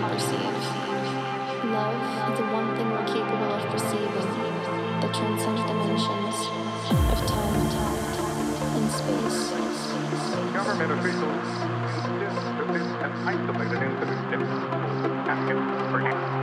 can perceive. Love is the one thing we're capable of perceiving that transcends dimensions of time and space. Government officials insist that this an isolated incident, packet, for.